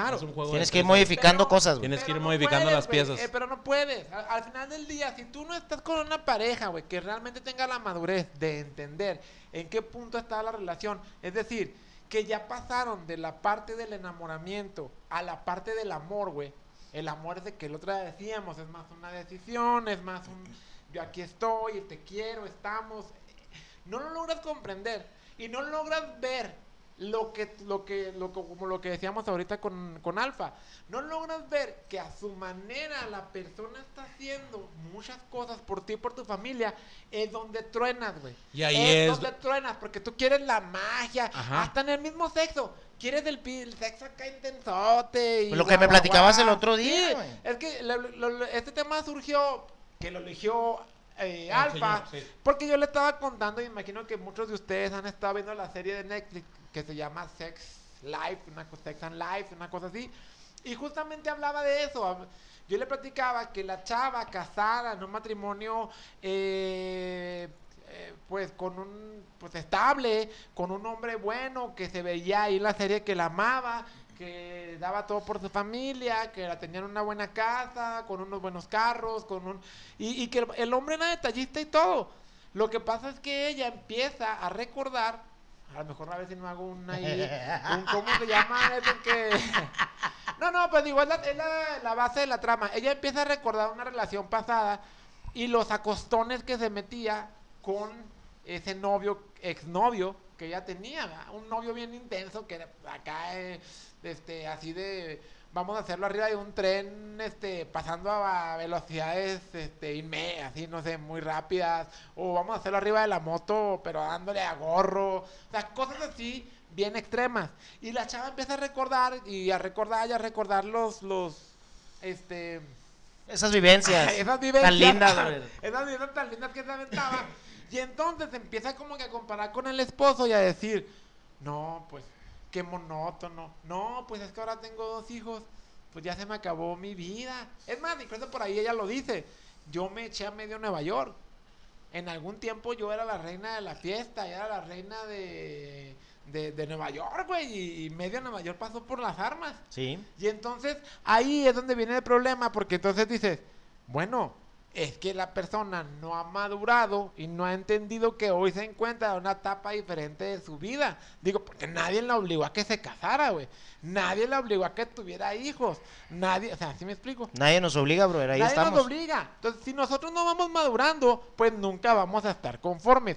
Claro. Es un juego Tienes de que ir modificando Pero- cosas, güey. Tienes que ir no modificando puedes, las piezas. eh, pero no puedes. Al, al final del día, si tú no estás con una pareja, güey, que realmente tenga la madurez de entender en qué punto está la relación, es decir, que ya pasaron de la parte del enamoramiento a la parte del amor, güey. El amor es de que el otro día decíamos, es más una decisión, es más un yo aquí estoy, te quiero, estamos. No lo logras comprender y no logras ver lo que, lo que, lo, como lo que decíamos ahorita con, con Alfa, no logras ver que a su manera la persona está haciendo muchas cosas por ti y por tu familia, es donde truenas, güey. Y ahí es, es- donde truenas, porque tú quieres la magia, Ajá. hasta en el mismo sexo. Quieres el, el sexo acá intensote. Y Pues lo que me platicabas el otro día, Sí, es que lo- lo- lo- este tema surgió, que lo eligió eh, Alfa, sí. porque yo le estaba contando, y imagino que muchos de ustedes han estado viendo la serie de Netflix que se llama Sex Life, una Sex and Life, una cosa así. Y justamente hablaba de eso. Yo le platicaba que la chava casada en un matrimonio, eh, eh, pues con un, pues estable, con un hombre bueno, que se veía ahí en la serie que la amaba, que daba todo por su familia, que la tenían en una buena casa, con unos buenos carros, con un y, y que el hombre era detallista y todo. Lo que pasa es que ella empieza a recordar, a lo mejor a ver si no hago un ahí, un cómo se llama eso que no, no, pues digo, es, la, la- base de la trama. Ella empieza a recordar una relación pasada y los acostones que se metía con ese novio, exnovio que ella tenía, ¿verdad? un novio bien intenso que acá, eh, este, así de, vamos a hacerlo arriba de un tren, este, pasando a velocidades, este, inme- así, no sé, muy rápidas, o vamos a hacerlo arriba de la moto, pero dándole a gorro, o sea, cosas así bien extremas. Y la chava empieza a recordar y a recordar y a recordar los, los, este, Esas vivencias. esas vivencias Tan lindas, esas vivencias tan lindas que se aventaba. y entonces empieza como que a comparar con el esposo y a decir, no, pues, qué monótono. No, pues es que ahora tengo dos hijos. Pues ya se me acabó mi vida. Es más, incluso por ahí ella lo dice. Yo me eché a medio Nueva York. En algún tiempo yo era la reina de la fiesta, era la reina de, de, de Nueva York, güey. Y, y medio Nueva York pasó por las armas. Sí. Y entonces ahí es donde viene el problema, porque entonces dices, bueno, es que la persona no ha madurado y no ha entendido que hoy se encuentra en una etapa diferente de su vida. Digo, porque nadie la obligó a que se casara, güey. Nadie la obligó a que tuviera hijos. Nadie, o sea, ¿sí me explico? Nadie nos obliga, brother. Ahí Nadie estamos. nos obliga. Entonces, si nosotros no vamos madurando, pues nunca vamos a estar conformes.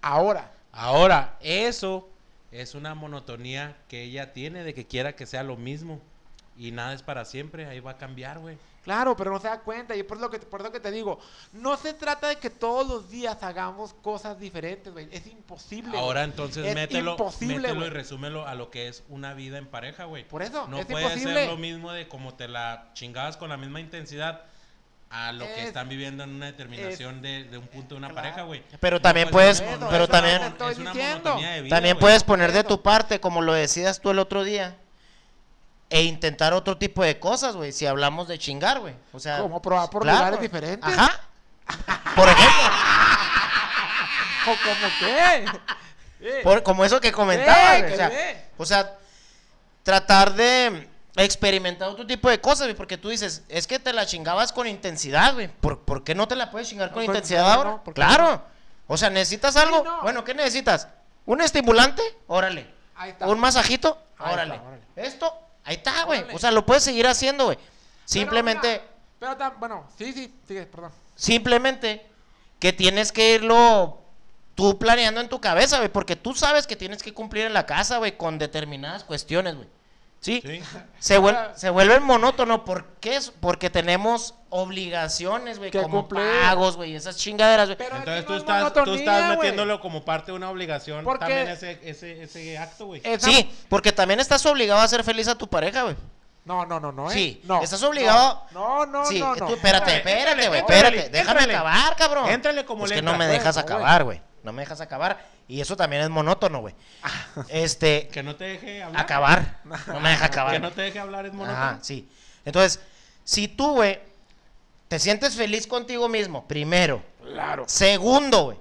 Ahora, Ahora, eso es una monotonía que ella tiene de que quiera que sea lo mismo. Y nada es para siempre, ahí va a cambiar, güey. Claro, pero no se da cuenta y por lo que por lo que te digo, no se trata de que todos los días hagamos cosas diferentes, güey, es imposible. Ahora entonces Es mételo, imposible, mételo y resúmelo a lo que es una vida en pareja, güey. Por eso, No es puede imposible. ser lo mismo de como te la chingabas con la misma intensidad a lo que Es- están viviendo en una determinación de, de un punto de una Claro. pareja, güey. Pero también No, puedes, pero también, no te estoy es una diciendo. monotonía de vida, también puedes poner de tu parte, como lo decías tú el otro día, e intentar otro tipo de cosas, güey. Si hablamos de chingar, güey. O sea, Como probar por claro. lugares diferentes. Ajá. Por ejemplo, ¿O como qué? Por- como eso que que o sea. O sea, tratar de experimentar otro tipo de cosas, güey, porque tú dices, es que te la chingabas con intensidad, güey. ¿Por, por qué no te la puedes chingar con intensidad no, ahora? no, ¿por qué claro. O sea, ¿necesitas algo? no. Bueno, ¿qué necesitas? ¿Un estimulante? Órale. Ahí está. ¿Un masajito? Ahí Órale. está, órale. Esto, ahí está, güey. O sea, lo puedes seguir haciendo, güey. Pero Simplemente, mira, Pero, tam- bueno, sí, sí, sigue, perdón. simplemente que tienes que irlo tú planeando en tu cabeza, güey, porque tú sabes que tienes que cumplir en la casa, güey, con determinadas cuestiones, güey. ¿Sí? Sí. Se, vuel- se vuelve monótono. ¿Por qué? Es- Porque tenemos obligaciones, güey, como cumplir. pagos, güey, esas chingaderas, güey. Pero Entonces tú no es estás, tú estás metiéndolo como parte de una obligación Porque- también ese, ese, ese acto, güey. Esa- Sí, porque también estás obligado a hacer feliz a tu pareja, güey. No, no, no, no, ¿eh? Sí, no, estás obligado- No, no, sí, no, no. tú- espérate, espérate, güey, espérate. Déjame acabar, cabrón. Éntrale como Es le que no me dejas acabar, güey. No me dejas acabar. Y eso también es monótono, güey. Este, Que no te deje hablar. acabar. No me deja acabar. Que no te deje hablar es monótono. Ajá, sí. Entonces, si tú, güey, te sientes feliz contigo mismo, primero. Claro. Segundo, güey.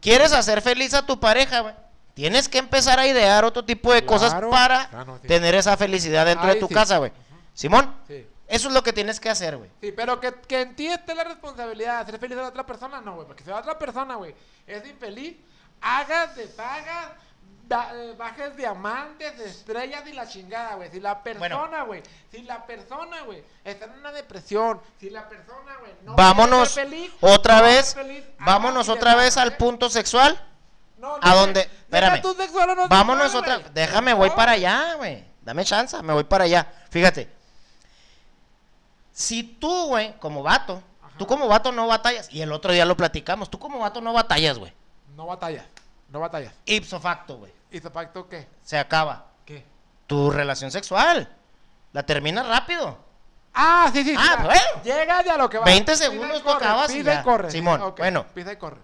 ¿Quieres hacer feliz a tu pareja, güey? Tienes que empezar a idear otro tipo de cosas para Ah, no, sí. tener esa felicidad dentro Ahí de tu sí. casa, güey. Simón, Sí. eso es lo que tienes que hacer, güey. Sí, pero que, que en ti esté la responsabilidad de hacer feliz a la otra persona, no, güey. Porque si la otra persona, güey, es infeliz, hagas, deshagas, eh, bajes diamantes, estrellas y la chingada, güey. Si la persona, güey, si la persona, güey, está en una depresión, si la persona, güey, no vámonos feliz, otra no vez, feliz, vámonos otra vez al punto sexual. No, ¿A deja Espérame. no Vámonos sexual, otra. güey. Déjame, voy para allá, güey. Dame chance, me voy para allá. Fíjate. Si tú, güey, como vato, Ajá. tú como vato no batallas, y el otro día lo platicamos, tú como vato no batallas, güey. No batallas, no batallas. Ipso facto, güey. ¿Y tu pacto qué? Se acaba. ¿Qué? Tu relación sexual. La terminas rápido. Ah, sí, sí. Ah, ya. bueno. Llega de a lo que va. 20 Pisa y segundos tú acabas y ya. corre. Simón, bueno. Pisa y corre.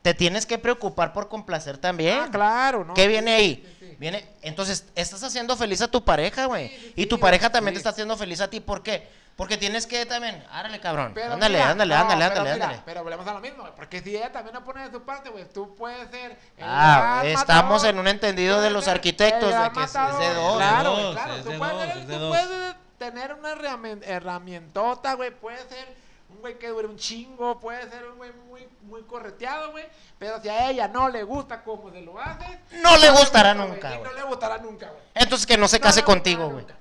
Te tienes que preocupar por complacer también. Ah, claro, ¿no? ¿Qué viene ahí? sí, sí. Viene, entonces, estás haciendo feliz a tu pareja, güey. Y tu pareja también te está haciendo feliz a ti. ¿Por qué? Porque tienes que también, árale, cabrón. Pero ándale, mira, ándale, no, ándale, ándale, ándale. Pero volvemos a lo mismo, porque si ella también no pone de su parte, güey, tú puedes ser el Ah, gran estamos matador, en un entendido de los arquitectos de que es- es de dos. Claro, Es de dos, claro, es tú de puedes, dos, ser- es tú de dos. puedes tener una herrami- herramientota, güey, puede ser un güey que dure un chingo, puede ser un güey muy, muy correteado, güey, pero si a ella no le gusta cómo se lo haces, No le gustará gusta, nunca, güey, no le gustará nunca, güey. Entonces que no se No case contigo, güey. nunca.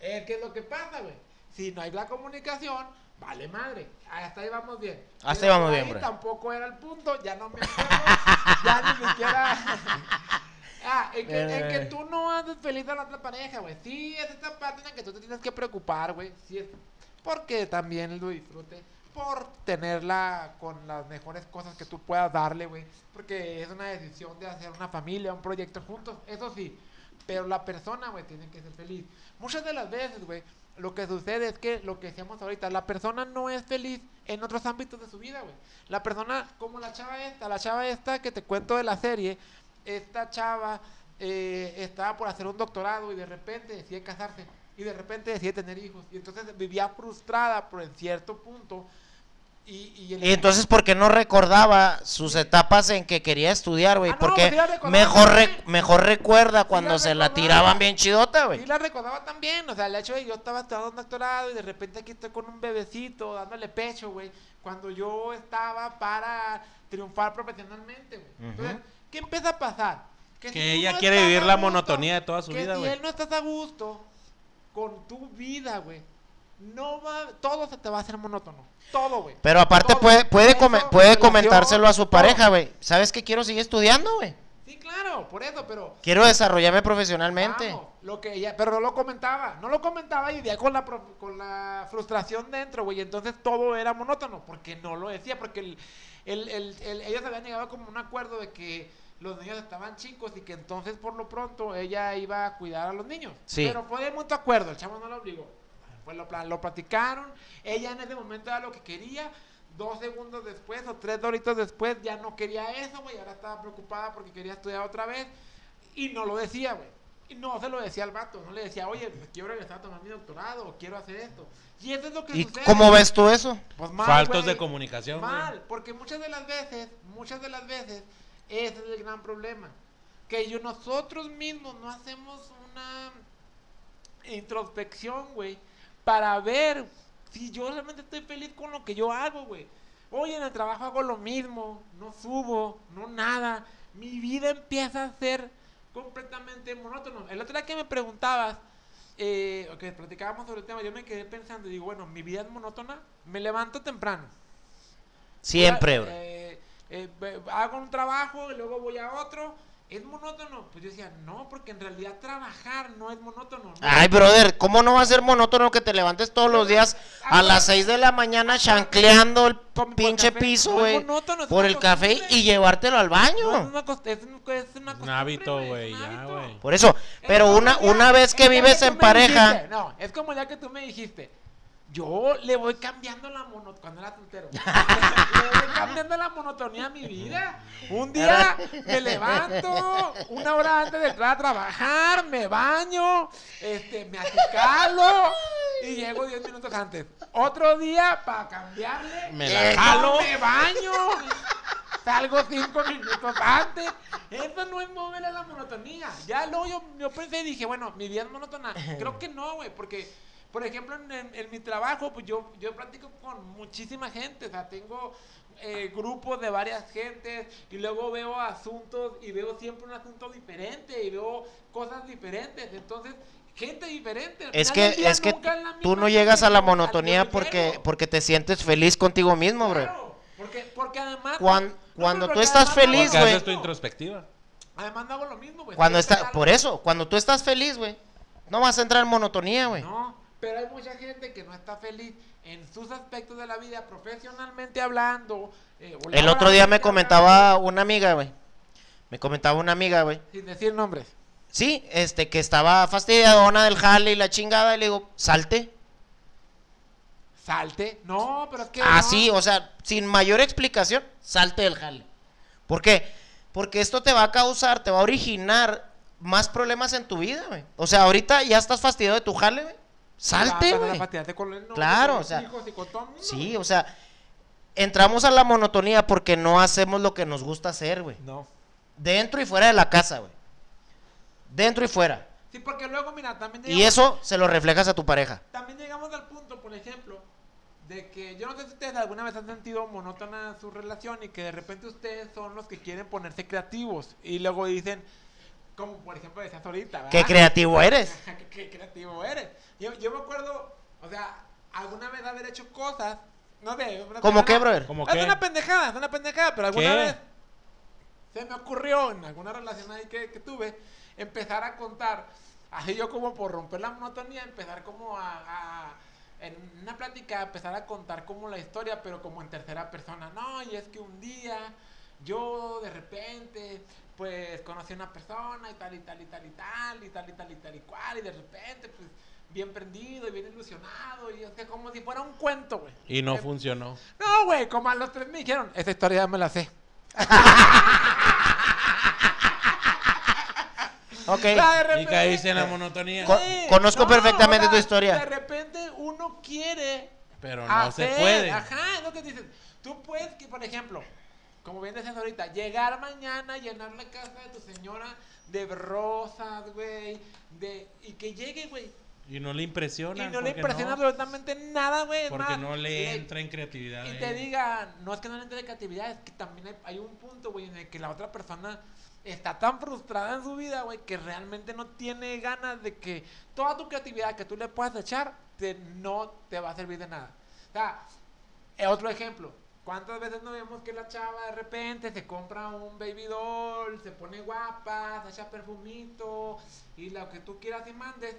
Eh, ¿Qué es lo que pasa, güey? Si no hay la comunicación, vale madre. Hasta ahí vamos bien. Hasta Pero ahí vamos bien, bro. Tampoco era el punto, ya no me acuerdo. ya ni siquiera. ah, en que, en que tú no haces feliz a la otra pareja, güey. Sí, es esta parte en la que tú te tienes que preocupar, güey. Sí, es porque también lo disfrute. Por tenerla con las mejores cosas que tú puedas darle, güey. Porque es una decisión de hacer una familia, un proyecto juntos. Eso sí. Pero la persona, güey, tiene que ser feliz. Muchas de las veces, güey, lo que sucede es que lo que decíamos ahorita, la persona no es feliz en otros ámbitos de su vida, güey. La persona, como la chava esta, la chava esta que te cuento de la serie, esta chava eh, estaba por hacer un doctorado y de repente decide casarse y de repente decide tener hijos. Y entonces vivía frustrada por en cierto punto. Y, y el- Y entonces, ¿por qué no recordaba sus etapas en que quería estudiar, güey? Ah, no, Porque pues sí recordaba mejor, re- mejor recuerda cuando se la tiraban bien chidota, Sí güey. la recordaba también, o sea, el hecho de que yo estaba estudiando un doctorado y de repente aquí estoy con un bebecito dándole pecho, güey, cuando yo estaba para triunfar profesionalmente, güey. Entonces. ¿qué empieza a pasar? Que si ella no quiere vivir la gusto, monotonía de toda su que vida, si güey. él no estás a gusto con tu vida, güey, no va, todo se te va a hacer monótono, todo, güey. Pero aparte Todo. puede, puede, come- comentárselo a su pareja, güey. ¿Sabes que quiero seguir estudiando, güey? Sí, claro, por eso, pero Quiero desarrollarme profesionalmente. Vamos, lo que ella, pero no lo comentaba, no lo comentaba y vivía con la, con la frustración dentro, güey. Entonces todo era monótono, porque no lo decía, porque el, el, el- el- ellos habían llegado como un acuerdo de que los niños estaban chicos y que entonces por lo pronto ella iba a cuidar a los niños. Sí. Pero fue de mutuo acuerdo, el chavo no lo obligó. Pues lo, lo platicaron, ella en ese momento era lo que quería. Dos segundos después o tres doritos después ya no quería eso, güey. Ahora estaba preocupada porque quería estudiar otra vez. Y no lo decía, güey. Y no se lo decía al vato. No le decía, oye, pues quiero regresar a tomar mi doctorado o quiero hacer esto. Y eso es lo que ¿Y sucede. cómo ves tú eso? Pues mal, Faltos de comunicación. Mal, porque muchas de las veces, muchas de las veces, ese es el gran problema. Que yo, nosotros mismos no hacemos una introspección, güey, para ver si yo realmente estoy feliz con lo que yo hago, güey. Oye, en el trabajo hago lo mismo, no subo, no nada. Mi vida empieza a ser completamente monótono. El otro día que me preguntabas, eh, o que platicábamos sobre el tema, yo me quedé pensando y digo, bueno, mi vida es monótona, me levanto temprano. Siempre, Voy a- bro. eh, eh, hago un trabajo y luego voy a otro. ¿Es monótono? Pues yo decía, no, porque en realidad trabajar no es monótono. ¿no? Ay, brother, ¿cómo no va a ser monótono que te levantes todos los días a las 6 de la mañana chancleando el pinche café? piso, No es güey? monótono, es Por el café y llevártelo al No, es baño. una cost- es un- es una Un costumbre, hábito, güey, ya, güey. Por eso, Es pero una, una vez que vives en pareja, dijiste, no, es como día que tú me dijiste. Yo le voy cambiando la monotonía cuando era le voy cambiando la monotonía a mi vida. Un día me levanto una hora antes de entrar a trabajar, me baño, este, me acicalo y llego 10 minutos antes. Otro día para cambiarle, Me la jalo. me baño. salgo cinco minutos antes. Eso no es mover a la monotonía. Ya luego yo, yo pensé y dije, bueno, mi vida es monótona. Creo que no, güey, porque, por ejemplo, en, en- en mi trabajo, pues yo, yo platico con muchísima gente. O sea, tengo eh, grupos de varias gentes y luego veo asuntos y veo siempre un asunto diferente y veo cosas diferentes. Entonces, gente diferente. Es que, es que nunca es la tú misma no llegas a la monotonía porque, porque te sientes feliz contigo mismo, bro. Claro, porque, porque además. Cuando porque tú estás feliz, güey. haces tu introspectiva. Además no hago lo mismo, güey. Cuando está, por eso, cuando tú estás feliz, güey, no vas a entrar en monotonía, güey. No, pero hay mucha gente que no está feliz en sus aspectos de la vida, profesionalmente hablando. eh, El otro día me comentaba una amiga, güey. Me comentaba una amiga, güey. Sin decir nombres. Sí, este, que estaba fastidiadona del jale y la chingada, y le digo, salte. Salte. No, pero es que. Así, no. o sea, sin mayor explicación, salte del jale. ¿Por qué? Porque esto te va a causar, te va a originar más problemas en tu vida, güey. O sea, ahorita ya estás fastidiado de tu jale, güey. Salte, güey. Claro, o sea, hijos y con todo el mundo, Sí, o sea, entramos a la monotonía porque no hacemos lo que nos gusta hacer, güey. No. Dentro y fuera de la casa, güey. Dentro y fuera. Sí, porque luego, mira, también Y eso se lo reflejas a tu pareja. También llegamos al punto, por ejemplo, de que yo no sé si ustedes alguna vez han sentido monótona su relación y que de repente ustedes son los que quieren ponerse creativos y luego dicen, como por ejemplo decías ahorita, ¿verdad? Qué creativo eres. ¿Qué, qué creativo eres. Yo, yo me acuerdo, o sea, alguna vez haber hecho cosas, no sé. ¿Cómo qué, brother? ¿Cómo Es qué? una pendejada, es una pendejada, pero alguna ¿Qué? vez se me ocurrió en alguna relación ahí que, que tuve empezar a contar, así yo como por romper la monotonía, empezar como a, a- en una plática, empezar a contar como la historia, pero como en tercera persona. No, y es que un día yo de repente pues conocí a una persona y tal y tal y tal y tal y tal y tal y tal y cual y de repente pues bien prendido y bien ilusionado y es que como si fuera un cuento, güey. Y no Eh, funcionó. no, güey, como a los tres me dijeron, esa historia ya me la sé. Ok. De Y repente- caíste en la monotonía. Conozco perfectamente tu De historia. repente uno quiere. Pero no se puede. Ajá, es lo que dices. Tú puedes, que, por ejemplo, como bien decías ahorita, llegar mañana, llenar la casa de tu señora de rosas, güey. De, y que llegue, güey. Y no le impresiona. Y no le impresiona absolutamente nada, güey. Porque no le entra en creatividad. Y a te diga, no es que no le entre de creatividad, es que también hay, hay un punto, güey, en el que la otra persona está tan frustrada en su vida, güey, que realmente no tiene ganas de que toda tu creatividad que tú le puedas echar, te, no te va a servir de nada. O sea, eh, otro ejemplo. ¿Cuántas veces no vemos que la chava de repente se compra un baby doll, se pone guapa, se echa perfumito y lo que tú quieras y mandes?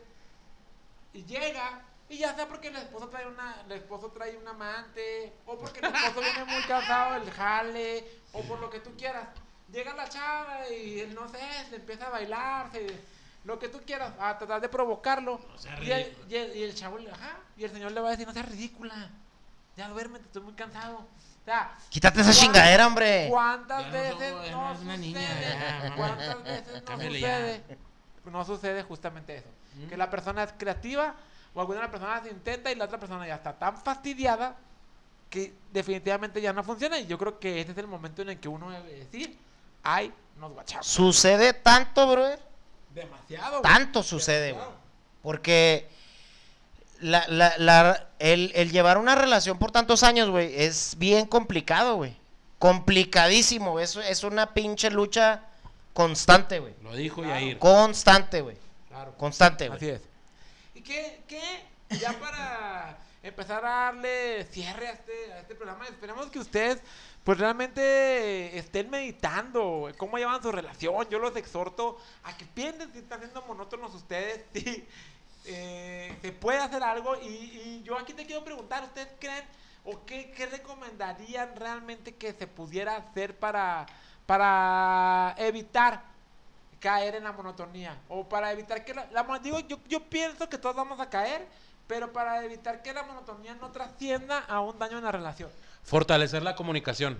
y llega y ya sea porque el esposo trae una el esposo trae un amante o porque el esposo viene muy cansado del jale o por lo que tú quieras. Llega la chava y no sé se empieza a bailar se- lo que tú quieras a tratar de provocarlo. Sea y, el, y, el, y el chavo le- ajá y el señor le va a decir no seas ridícula ya duérmete estoy muy cansado o sea Quítate esa ¿cuán- chingadera, hombre. ¿Cuántas veces no, no niña, sucede? mamá. ¿Cuántas veces no sucede? No sucede justamente eso. Que la persona es creativa o alguna de las personas intenta y la otra persona ya está tan fastidiada que definitivamente ya no funciona. Y yo creo que este es el momento en el que uno debe decir, ay, nos guachamos. Sucede tanto, brother. Demasiado. Tanto sucede, güey. Porque la, la, la- el, el llevar una relación por tantos años, güey, es bien complicado, güey. Complicadísimo. Es, es una pinche lucha constante, güey. Lo dijo Claro. Yair. Constante, güey. Claro. Constante, Así güey. es. ¿Y qué, qué? Ya para empezar a darle cierre a este, a este programa, esperemos que ustedes pues realmente estén meditando cómo llevan su relación. Yo los exhorto a que piensen si están siendo monótonos ustedes, si eh, se puede hacer algo. Y, y yo aquí te quiero preguntar, ¿ustedes creen o qué, qué recomendarían realmente que se pudiera hacer para, para evitar caer en la monotonía o para evitar que la, la digo yo, yo pienso que todos vamos a caer pero para evitar que la monotonía no trascienda a un daño en la relación Fortalecer la comunicación.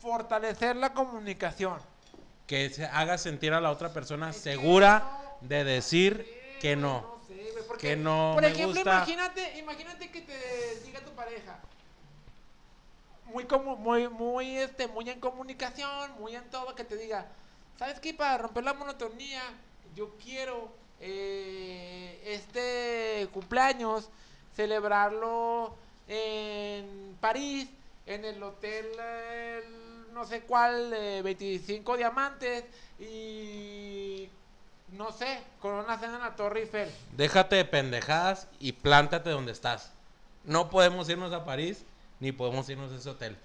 fortalecer la comunicación Que se haga sentir a la otra persona segura de decir que no. Porque, Que no por me ejemplo gusta. imagínate imagínate que te diga tu pareja muy como muy muy este muy en comunicación, muy en todo que te diga, ¿sabes qué? Para romper la monotonía, yo quiero eh, este cumpleaños celebrarlo en París, en el hotel eh, no sé cuál, eh, 25 diamantes y no sé, con una cena en la Torre Eiffel. Déjate de pendejadas y plántate donde estás. No podemos irnos a París ni podemos irnos a ese hotel.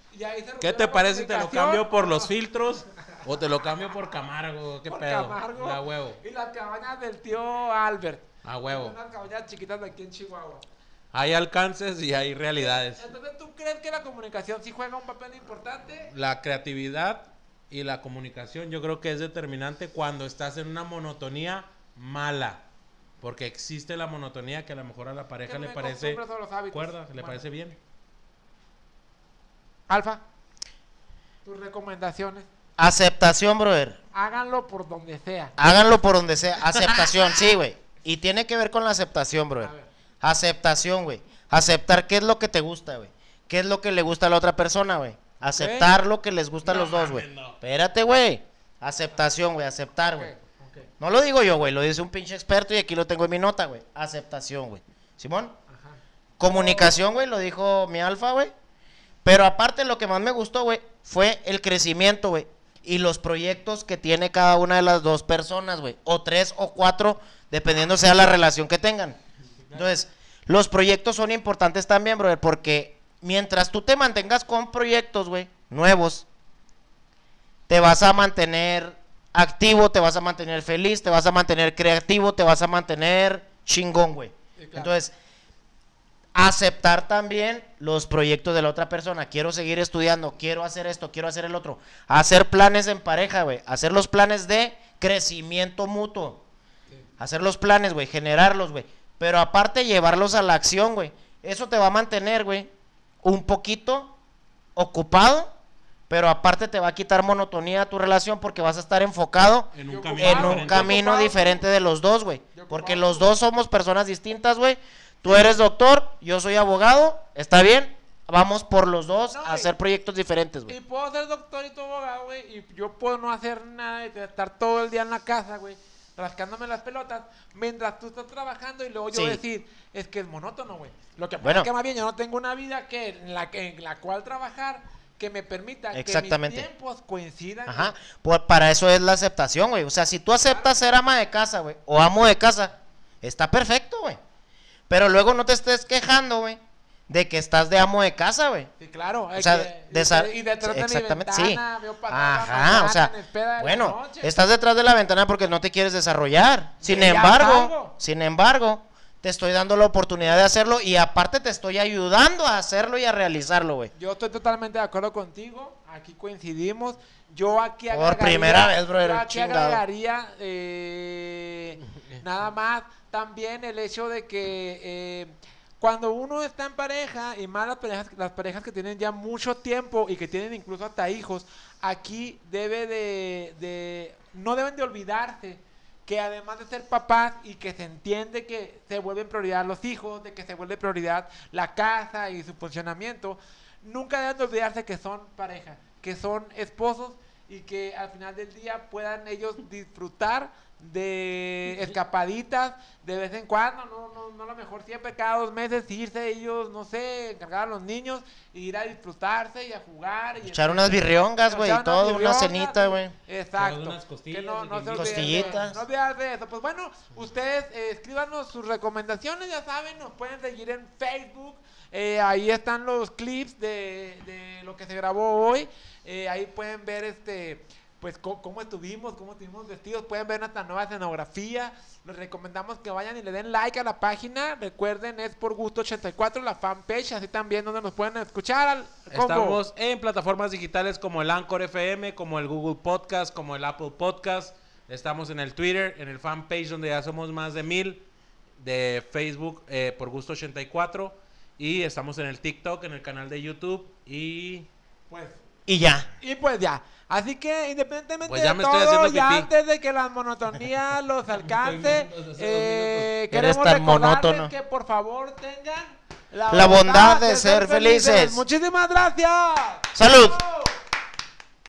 ¿Qué te la parece si te lo cambio por los filtros o te lo cambio por Camargo? ¿Qué Por pedo? Camargo. A huevo. Y las cabañas del tío Albert. A huevo. Unas cabañas chiquitas de aquí en Chihuahua. Hay alcances y hay realidades. Entonces, ¿tú crees que la comunicación sí juega un papel importante? La creatividad y la comunicación yo creo que es determinante cuando estás en una monotonía mala. Porque existe la monotonía que a lo mejor a la pareja le parece cuerda, le Bueno. parece bien. Alfa, tus recomendaciones. Aceptación, brother. Háganlo por donde sea. Háganlo por donde sea. Aceptación, sí, güey. Y tiene que ver con la aceptación, brother. Aceptación, güey. Aceptar qué es lo que te gusta, güey. ¿Qué es lo que le gusta a la otra persona, güey? Aceptar lo que les gusta a los dos, güey. no. Espérate, güey. Aceptación, güey. Aceptar, güey. No lo digo yo, güey. Lo dice un pinche experto y aquí lo tengo en mi nota, güey. Aceptación, güey. Simón. Ajá. Comunicación, güey, lo dijo mi alfa, güey. Pero aparte lo que más me gustó, güey, fue el crecimiento, güey. Y los proyectos que tiene cada una de las dos personas, güey. O tres o cuatro, dependiendo sea la relación que tengan. Entonces, los proyectos son importantes también, brother, porque mientras tú te mantengas con proyectos, güey, nuevos, te vas a mantener activo, te vas a mantener feliz, te vas a mantener creativo, te vas a mantener chingón, güey. Sí, claro. Entonces, aceptar también los proyectos de la otra persona. Quiero seguir estudiando, quiero hacer esto, quiero hacer el otro. Hacer planes en pareja, güey. Hacer los planes de crecimiento mutuo. Sí. Hacer los planes, güey. Generarlos, güey. Pero aparte llevarlos a la acción, güey. Eso te va a mantener, güey, un poquito ocupado. Pero aparte te va a quitar monotonía a tu relación porque vas a estar enfocado En un camino en un diferente. camino Ocupado. diferente de los dos, güey. Porque los dos somos personas distintas, güey. Tú eres doctor, yo soy abogado, ¿está bien? Vamos por los dos No, a y- hacer proyectos diferentes, Y güey. puedo ser doctor y tu abogado, güey. Y yo puedo no hacer nada y estar todo el día en la casa, güey. Rascándome las pelotas. Mientras tú estás trabajando y luego yo Sí. decir, es que es monótono, güey. Lo que pasa Bueno. es que más bien yo no tengo una vida que en la, que, en la cual trabajar que me permita Exactamente. que mis tiempos coincidan. Ajá. Por- para eso es la aceptación, güey. O sea, si tú aceptas ser ama de casa, güey, o amo de casa, está perfecto, güey. Pero luego no te estés quejando, güey, de que estás de amo de casa, güey. Sí, claro. O sea, que- y, desa- y detrás de mi exactamente, ventana, sí. veo Ajá, o sea, de bueno, estás detrás de la ventana porque no te quieres desarrollar. Sin embargo, sin embargo, te estoy dando la oportunidad de hacerlo y aparte te estoy ayudando a hacerlo y a realizarlo, güey. Yo estoy totalmente de acuerdo contigo. Aquí coincidimos. Yo aquí Por agregaría, primera vez, brother, yo aquí chingado. agregaría eh, nada más también el hecho de que eh, cuando uno está en pareja y más las parejas, las parejas que tienen ya mucho tiempo y que tienen incluso hasta hijos, aquí debe de, de no deben de olvidarse que además de ser papás y que se entiende que se vuelven prioridad los hijos, de que se vuelve prioridad la casa y su funcionamiento, nunca deben de olvidarse que son pareja, que son esposos y que al final del día puedan ellos disfrutar de escapaditas de vez en cuando, no, no, no a lo mejor siempre cada dos meses irse ellos, no sé, encargar a los niños e ir a disfrutarse y a jugar. Y Echar unas birriongas, güey, y todo, una cenita, güey. Exacto. Unas costillas que no, y no se que- olviden de- Costillitas. no de eso. Pues bueno, ustedes eh, escríbanos sus recomendaciones, ya saben, nos pueden seguir en Facebook. eh, ahí están los clips de, de lo que se grabó hoy. Eh, ahí pueden ver este pues cómo estuvimos, cómo estuvimos vestidos, pueden ver nuestra nueva escenografía. Les recomendamos que vayan y le den like a la página. Recuerden, es por gusto 84 la fanpage, así también donde nos pueden escuchar. Al. Estamos en plataformas digitales como el Anchor FM, como el Google Podcast, como el Apple Podcast. Estamos en el Twitter, en el fanpage donde ya somos más de mil, de Facebook eh, por gusto 84. Y estamos en el TikTok, en el canal de YouTube. Y Pues Y ya. Y pues ya. Así que independientemente Pues ya de me estoy todo, ya antes de que la monotonía los alcance, eh, queremos tan recordarles monótono. que por favor tengan la bondad de ser felices. Muchísimas gracias. Salud. Chao.